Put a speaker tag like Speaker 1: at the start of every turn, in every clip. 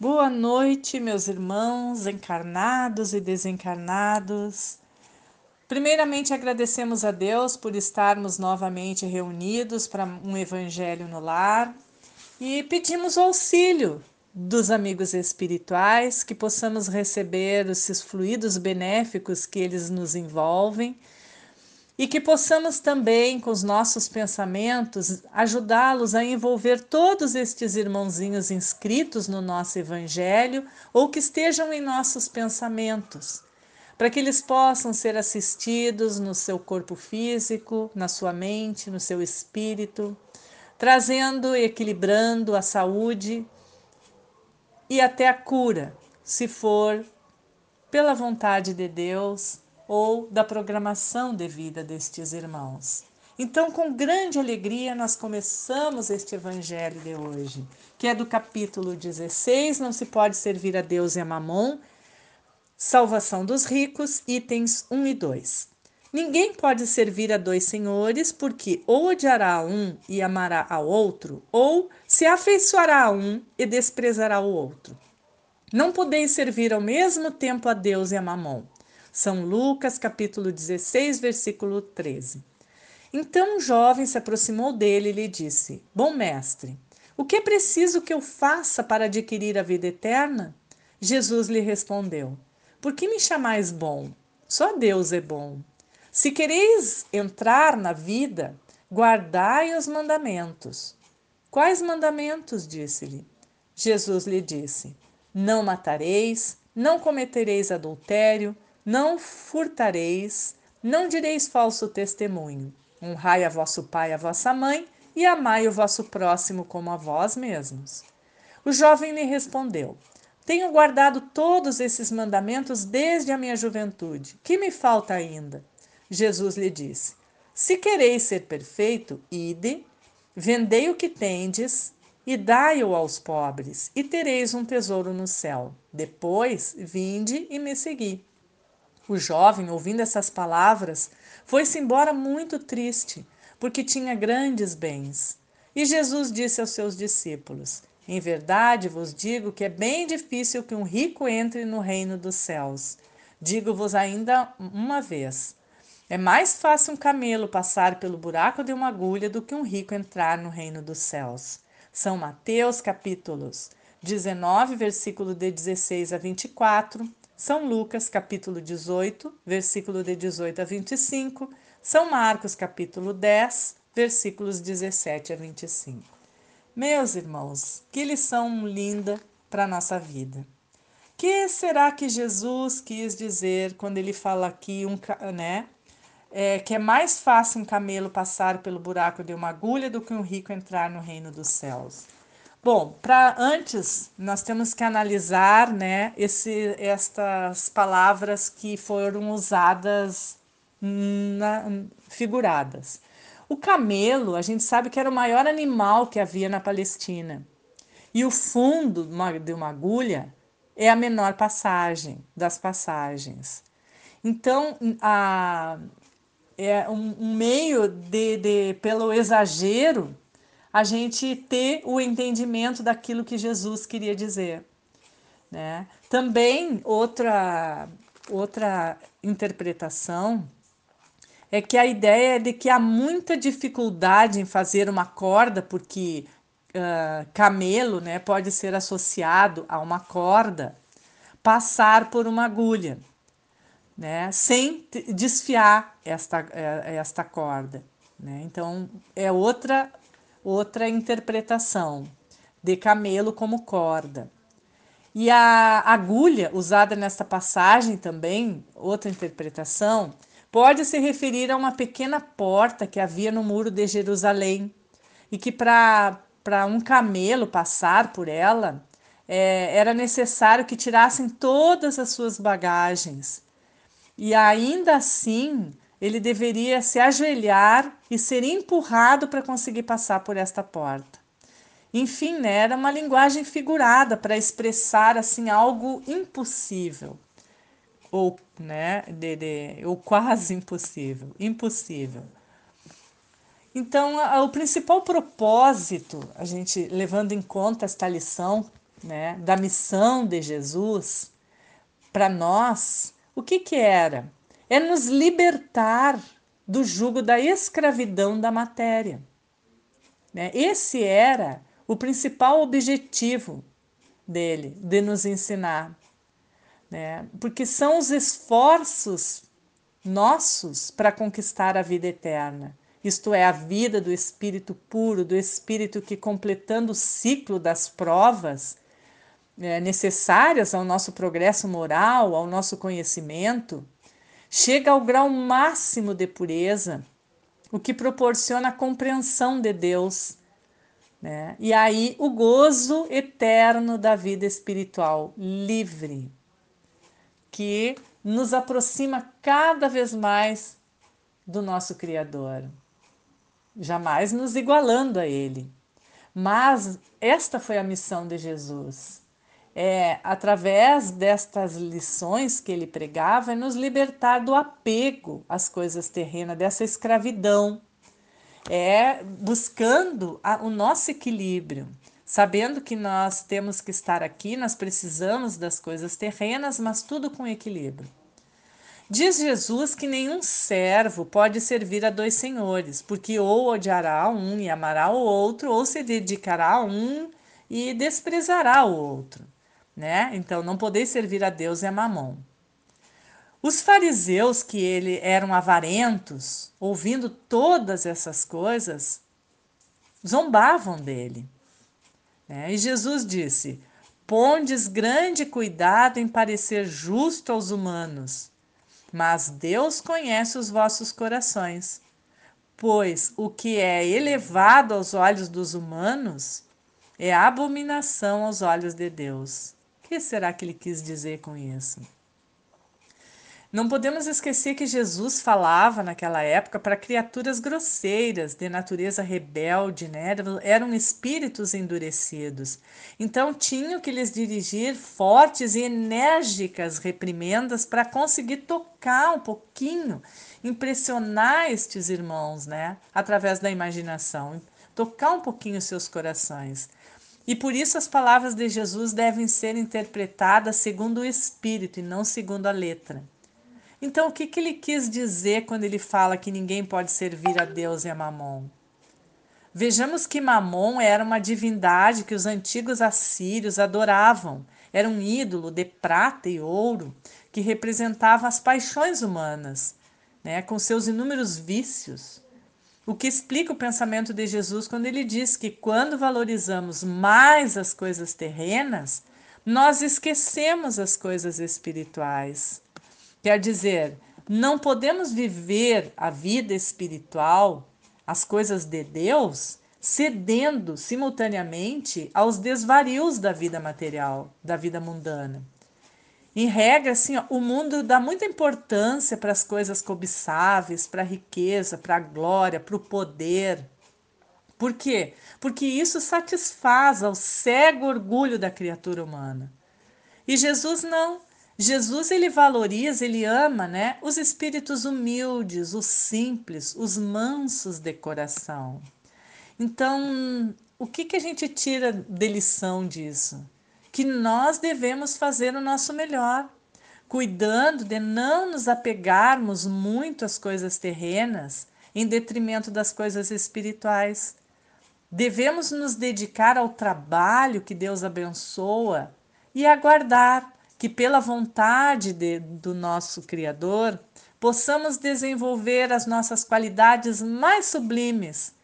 Speaker 1: Boa noite, meus irmãos encarnados e desencarnados. Primeiramente, agradecemos a Deus por estarmos novamente reunidos para um Evangelho no Lar e pedimos o auxílio dos amigos espirituais, que possamos receber esses fluidos benéficos que eles nos envolvem e que possamos também, com os nossos pensamentos, ajudá-los a envolver todos estes irmãozinhos inscritos no nosso Evangelho ou que estejam em nossos pensamentos, para que eles possam ser assistidos no seu corpo físico, na sua mente, no seu espírito, trazendo e equilibrando a saúde e até a cura, se for pela vontade de Deus ou da programação de vida destes irmãos. Então, com grande alegria, nós começamos este evangelho de hoje, que é do capítulo 16, não se pode servir a Deus e a Mamon, salvação dos ricos, itens 1 e 2. Ninguém pode servir a dois senhores, porque ou odiará um e amará ao outro, ou se afeiçoará a um e desprezará o outro. Não podeis servir ao mesmo tempo a Deus e a Mamon. São Lucas, capítulo 16, versículo 13. Então um jovem se aproximou dele e lhe disse: Bom mestre, o que é preciso que eu faça para adquirir a vida eterna? Jesus lhe respondeu: Por que me chamais bom? Só Deus é bom. Se quereis entrar na vida, guardai os mandamentos. Quais mandamentos? disse-lhe. Jesus lhe disse: Não matareis, não cometereis adultério, não furtareis, não direis falso testemunho. Honrai a vosso pai e a vossa mãe, e amai o vosso próximo como a vós mesmos. O jovem lhe respondeu: Tenho guardado todos esses mandamentos desde a minha juventude. Que me falta ainda? Jesus lhe disse: Se quereis ser perfeito, ide, vendei o que tendes e dai-o aos pobres, e tereis um tesouro no céu. Depois, vinde e me segui. O jovem, ouvindo essas palavras, foi-se embora muito triste, porque tinha grandes bens. E Jesus disse aos seus discípulos: Em verdade vos digo que é bem difícil que um rico entre no reino dos céus. Digo-vos ainda uma vez: é mais fácil um camelo passar pelo buraco de uma agulha do que um rico entrar no reino dos céus. São Mateus capítulos 19, versículo de 16 a 24, são Lucas, capítulo 18, versículo de 18 a 25, São Marcos, capítulo 10, versículos 17 a 25. Meus irmãos, que lição linda para a nossa vida. Que será que Jesus quis dizer quando ele fala aqui, um, né? É, que é mais fácil um camelo passar pelo buraco de uma agulha do que um rico entrar no reino dos céus. Bom, para antes nós temos que analisar, né, esse, estas palavras que foram usadas na, figuradas. O camelo, a gente sabe que era o maior animal que havia na Palestina. E o fundo de uma agulha é a menor passagem das passagens. Então, a, é um, um meio de, de, pelo exagero, a gente ter o entendimento daquilo que Jesus queria dizer. Né? Também outra, outra interpretação é que a ideia é de que há muita dificuldade em fazer uma corda, porque uh, camelo né, pode ser associado a uma corda, passar por uma agulha, né, sem desfiar esta, esta corda. Né? Então, é outra outra interpretação de camelo como corda. E a agulha usada nesta passagem também, outra interpretação, pode se referir a uma pequena porta que havia no muro de Jerusalém e que para um camelo passar por ela é, era necessário que tirassem todas as suas bagagens. E ainda assim, ele deveria se ajoelhar e ser empurrado para conseguir passar por esta porta. Enfim, né, era uma linguagem figurada para expressar assim algo impossível ou, né, de, de, ou quase impossível, impossível. Então, a, o principal propósito, a gente levando em conta esta lição né, da missão de Jesus, para nós, o que, que era? É nos libertar do jugo da escravidão da matéria. Né? Esse era o principal objetivo dele, de nos ensinar. Né? Porque são os esforços nossos para conquistar a vida eterna. Isto é, a vida do espírito puro, do espírito que, completando o ciclo das provas é, necessárias ao nosso progresso moral, ao nosso conhecimento, chega ao grau máximo de pureza, o que proporciona a compreensão de Deus. Né? E aí o gozo eterno da vida espiritual livre, que nos aproxima cada vez mais do nosso Criador, jamais nos igualando a Ele. Mas esta foi a missão de Jesus. É, através destas lições que ele pregava, é nos libertar do apego às coisas terrenas, dessa escravidão, é buscando a, o nosso equilíbrio, sabendo que nós temos que estar aqui, nós precisamos das coisas terrenas, mas tudo com equilíbrio. Diz Jesus que nenhum servo pode servir a dois senhores, porque ou odiará um e amará o outro, ou se dedicará a um e desprezará o outro. Né? Então, não podeis servir a Deus a mamon. Os fariseus, que ele eram avarentos, ouvindo todas essas coisas, zombavam dele. Né? E Jesus disse: Pondes grande cuidado em parecer justo aos humanos mas Deus conhece os vossos corações. Pois o que é elevado aos olhos dos humanos é abominação aos olhos de Deus. Que será que ele quis dizer com isso? Não podemos esquecer que Jesus falava naquela época para criaturas grosseiras, de natureza rebelde, né? eram espíritos endurecidos. Então tinham que lhes dirigir fortes e enérgicas reprimendas para conseguir tocar um pouquinho, impressionar estes irmãos, né? através da imaginação, tocar um pouquinho seus corações. E por isso as palavras de Jesus devem ser interpretadas segundo o espírito e não segundo a letra. Então, o que, que ele quis dizer quando ele fala que ninguém pode servir a Deus e a Mamon? Vejamos que Mamon era uma divindade que os antigos assírios adoravam. Era um ídolo de prata e ouro que representava as paixões humanas, né, com seus inúmeros vícios. O que explica o pensamento de Jesus quando ele diz que quando valorizamos mais as coisas terrenas, nós esquecemos as coisas espirituais. Quer dizer, não podemos viver a vida espiritual, as coisas de Deus, cedendo simultaneamente aos desvarios da vida material, da vida mundana. Em regra, assim, ó, o mundo dá muita importância para as coisas cobiçáveis, para a riqueza, para a glória, para o poder. Por quê? Porque isso satisfaz ao cego orgulho da criatura humana. E Jesus não. Jesus ele valoriza, ele ama, né, os espíritos humildes, os simples, os mansos de coração. Então, o que que a gente tira de lição disso? Que nós devemos fazer o nosso melhor, cuidando de não nos apegarmos muito às coisas terrenas em detrimento das coisas espirituais. Devemos nos dedicar ao trabalho que Deus abençoa e aguardar que, pela vontade de, do nosso Criador, possamos desenvolver as nossas qualidades mais sublimes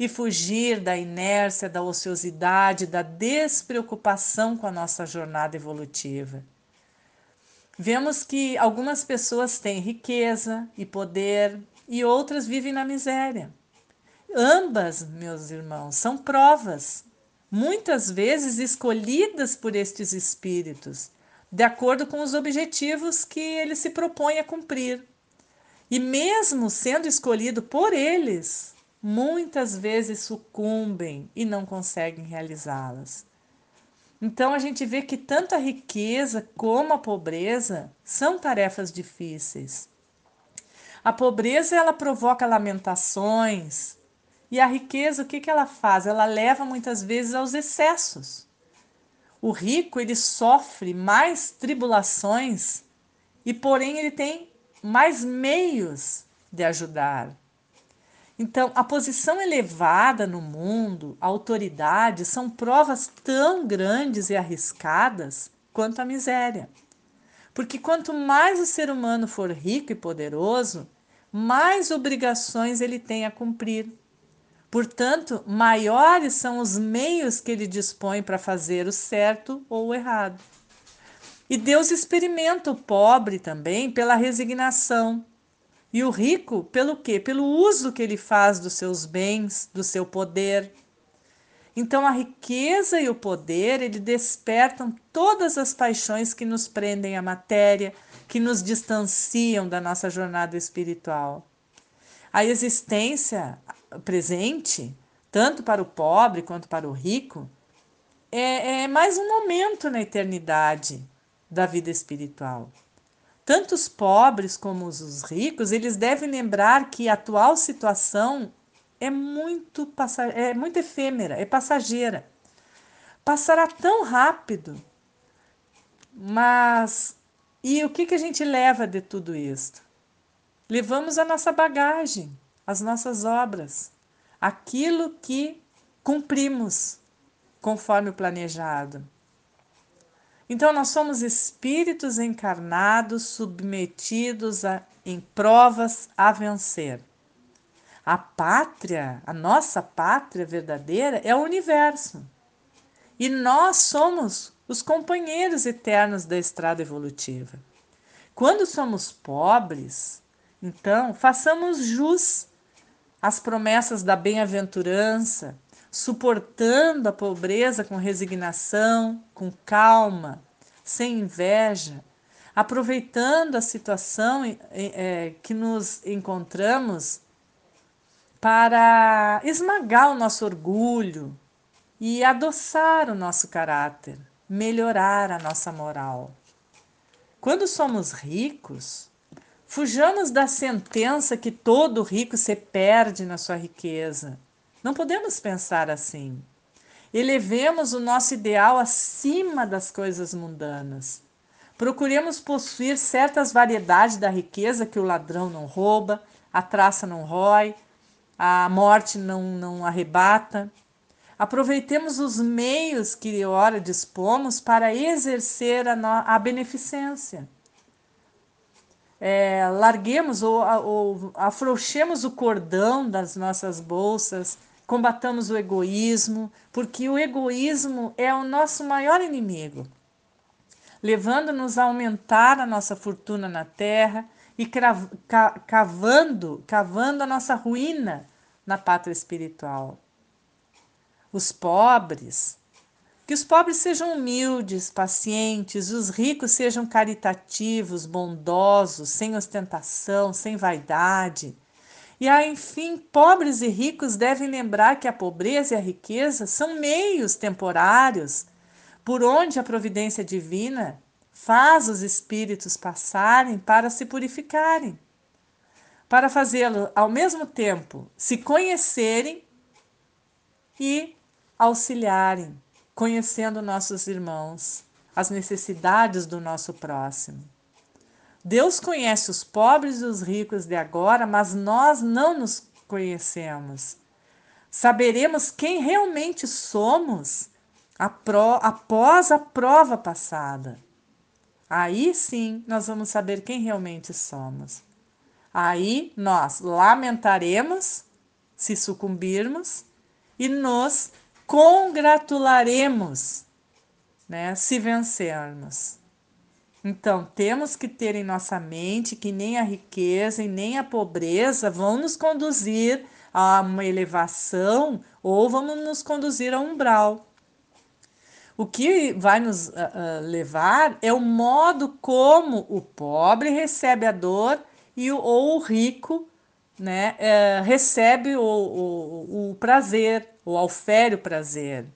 Speaker 1: e fugir da inércia, da ociosidade, da despreocupação com a nossa jornada evolutiva. Vemos que algumas pessoas têm riqueza e poder e outras vivem na miséria. Ambas, meus irmãos, são provas, muitas vezes escolhidas por estes espíritos de acordo com os objetivos que ele se propõe a cumprir. E mesmo sendo escolhido por eles, muitas vezes sucumbem e não conseguem realizá-las. Então a gente vê que tanto a riqueza como a pobreza são tarefas difíceis. A pobreza ela provoca lamentações e a riqueza o que, que ela faz? Ela leva muitas vezes aos excessos. O rico ele sofre mais tribulações e porém ele tem mais meios de ajudar. Então, a posição elevada no mundo, a autoridade, são provas tão grandes e arriscadas quanto a miséria. Porque quanto mais o ser humano for rico e poderoso, mais obrigações ele tem a cumprir. Portanto, maiores são os meios que ele dispõe para fazer o certo ou o errado. E Deus experimenta o pobre também pela resignação. E o rico pelo quê? Pelo uso que ele faz dos seus bens, do seu poder. Então a riqueza e o poder, ele despertam todas as paixões que nos prendem à matéria, que nos distanciam da nossa jornada espiritual. A existência presente, tanto para o pobre quanto para o rico, é, é mais um momento na eternidade da vida espiritual. Tanto os pobres como os ricos, eles devem lembrar que a atual situação é muito, é muito efêmera, é passageira. Passará tão rápido, mas e o que, que a gente leva de tudo isso? Levamos a nossa bagagem, as nossas obras, aquilo que cumprimos conforme o planejado. Então, nós somos espíritos encarnados submetidos a, em provas a vencer. A pátria, a nossa pátria verdadeira é o universo. E nós somos os companheiros eternos da estrada evolutiva. Quando somos pobres, então façamos jus às promessas da bem-aventurança, suportando a pobreza com resignação, com calma, sem inveja, aproveitando a situação é, que nos encontramos para esmagar o nosso orgulho e adoçar o nosso caráter, melhorar a nossa moral. Quando somos ricos, fujamos da sentença que todo rico se perde na sua riqueza não podemos pensar assim. Elevemos o nosso ideal acima das coisas mundanas. Procuremos possuir certas variedades da riqueza que o ladrão não rouba, a traça não rói, a morte não, não arrebata. Aproveitemos os meios que ora dispomos para exercer a, no, a beneficência. É, larguemos ou, ou afrouxemos o cordão das nossas bolsas combatamos o egoísmo, porque o egoísmo é o nosso maior inimigo, levando-nos a aumentar a nossa fortuna na terra e cavando, cavando a nossa ruína na pátria espiritual. Os pobres, que os pobres sejam humildes, pacientes, os ricos sejam caritativos, bondosos, sem ostentação, sem vaidade e aí, enfim, pobres e ricos devem lembrar que a pobreza e a riqueza são meios temporários por onde a providência divina faz os espíritos passarem para se purificarem, para fazê-lo ao mesmo tempo se conhecerem e auxiliarem, conhecendo nossos irmãos, as necessidades do nosso próximo. Deus conhece os pobres e os ricos de agora, mas nós não nos conhecemos. Saberemos quem realmente somos após a prova passada. Aí sim nós vamos saber quem realmente somos. Aí nós lamentaremos se sucumbirmos e nos congratularemos né, se vencermos. Então, temos que ter em nossa mente que nem a riqueza e nem a pobreza vão nos conduzir a uma elevação ou vão nos conduzir a um umbral. O que vai nos uh, uh, levar é o modo como o pobre recebe a dor e o, ou o rico né, uh, recebe o, o, o prazer, ou aufere o prazer.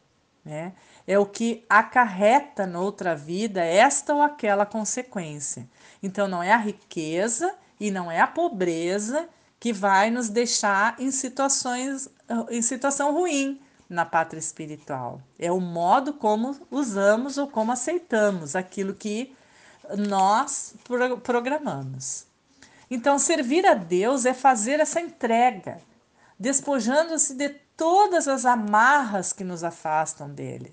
Speaker 1: Né? é o que acarreta noutra vida esta ou aquela consequência. Então, não é a riqueza e não é a pobreza que vai nos deixar em situações em situação ruim, na pátria espiritual. É o modo como usamos ou como aceitamos aquilo que nós programamos. Então, servir a Deus é fazer essa entrega, despojando-se de todas as amarras que nos afastam dele.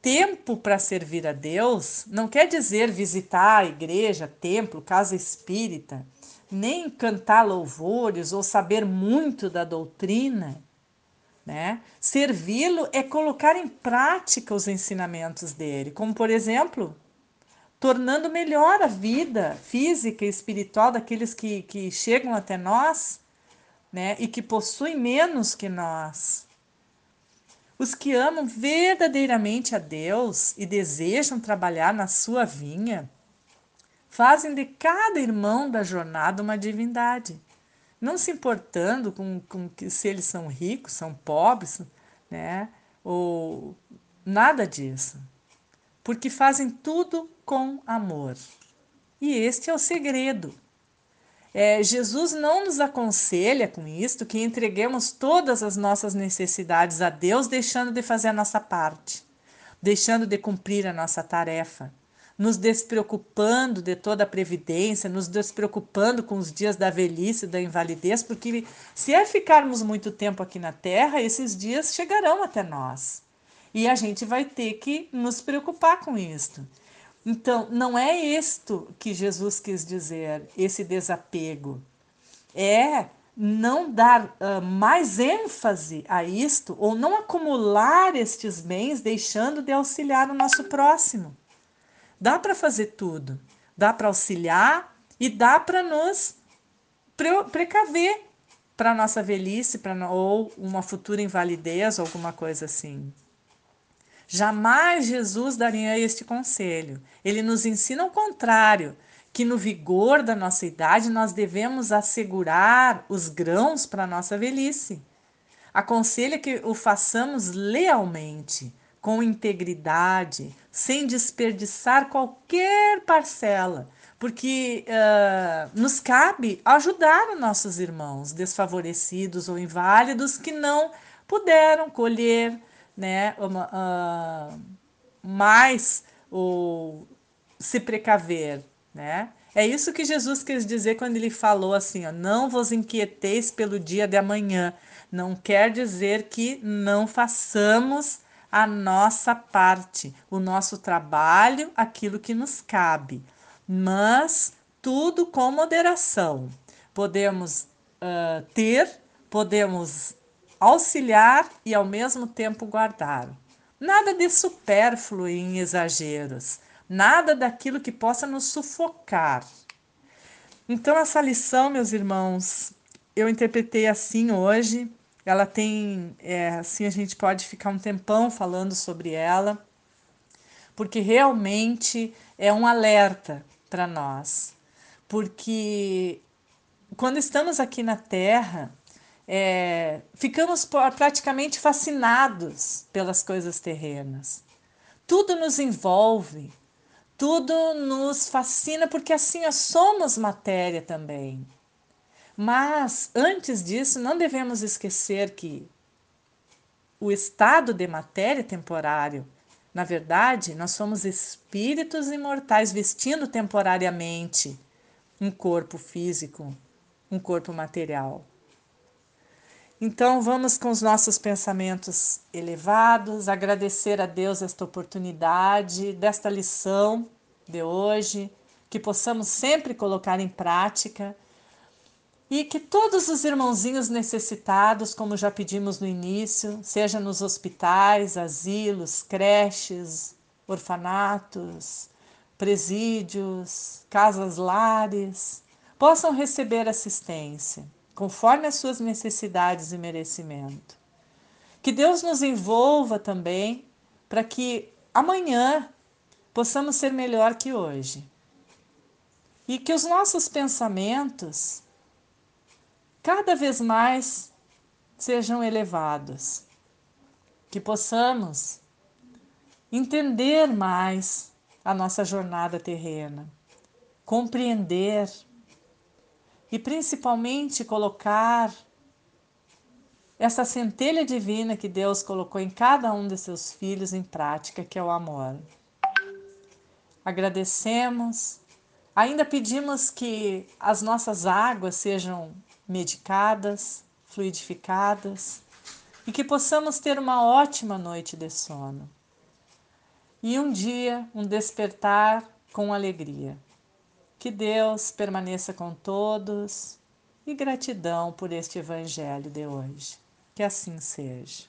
Speaker 1: Tempo para servir a Deus não quer dizer visitar a igreja, templo, casa espírita, nem cantar louvores ou saber muito da doutrina. Né? Servi-lo é colocar em prática os ensinamentos dele, como por exemplo, tornando melhor a vida física e espiritual daqueles que, que chegam até nós né? e que possuem menos que nós. Os que amam verdadeiramente a Deus e desejam trabalhar na sua vinha, fazem de cada irmão da jornada uma divindade não se importando com, com que, se eles são ricos, são pobres, né? Ou nada disso. Porque fazem tudo com amor. E este é o segredo. É, Jesus não nos aconselha com isto que entreguemos todas as nossas necessidades a Deus, deixando de fazer a nossa parte, deixando de cumprir a nossa tarefa nos despreocupando de toda a previdência, nos despreocupando com os dias da velhice, da invalidez, porque se é ficarmos muito tempo aqui na Terra, esses dias chegarão até nós. E a gente vai ter que nos preocupar com isto. Então, não é isto que Jesus quis dizer, esse desapego. É não dar uh, mais ênfase a isto ou não acumular estes bens deixando de auxiliar o nosso próximo. Dá para fazer tudo. Dá para auxiliar e dá para nos pre precaver para nossa velhice pra, ou uma futura invalidez alguma coisa assim. Jamais Jesus daria este conselho. Ele nos ensina o contrário, que no vigor da nossa idade nós devemos assegurar os grãos para a nossa velhice. Aconselha que o façamos lealmente, com integridade, sem desperdiçar qualquer parcela, porque uh, nos cabe ajudar os nossos irmãos desfavorecidos ou inválidos que não puderam colher né, uma, uh, mais ou se precaver, né? É isso que Jesus quis dizer quando ele falou assim: ó, não vos inquieteis pelo dia de amanhã. Não quer dizer que não façamos a nossa parte, o nosso trabalho, aquilo que nos cabe, mas tudo com moderação. Podemos uh, ter, podemos auxiliar e ao mesmo tempo guardar. Nada de supérfluo em exageros, nada daquilo que possa nos sufocar. Então, essa lição, meus irmãos, eu interpretei assim hoje ela tem, é, assim, a gente pode ficar um tempão falando sobre ela, porque realmente é um alerta para nós. Porque quando estamos aqui na Terra, é, ficamos praticamente fascinados pelas coisas terrenas. Tudo nos envolve, tudo nos fascina, porque assim somos matéria também. Mas antes disso, não devemos esquecer que o estado de matéria temporário. Na verdade, nós somos espíritos imortais vestindo temporariamente um corpo físico, um corpo material. Então, vamos com os nossos pensamentos elevados, agradecer a Deus esta oportunidade, desta lição de hoje, que possamos sempre colocar em prática e que todos os irmãozinhos necessitados, como já pedimos no início, seja nos hospitais, asilos, creches, orfanatos, presídios, casas lares, possam receber assistência, conforme as suas necessidades e merecimento. Que Deus nos envolva também para que amanhã possamos ser melhor que hoje. E que os nossos pensamentos cada vez mais sejam elevados, que possamos entender mais a nossa jornada terrena, compreender e principalmente colocar essa centelha divina que Deus colocou em cada um de seus filhos em prática, que é o amor. Agradecemos, ainda pedimos que as nossas águas sejam medicadas, fluidificadas e que possamos ter uma ótima noite de sono. E um dia, um despertar com alegria. Que Deus permaneça com todos e gratidão por este Evangelho de hoje. Que assim seja.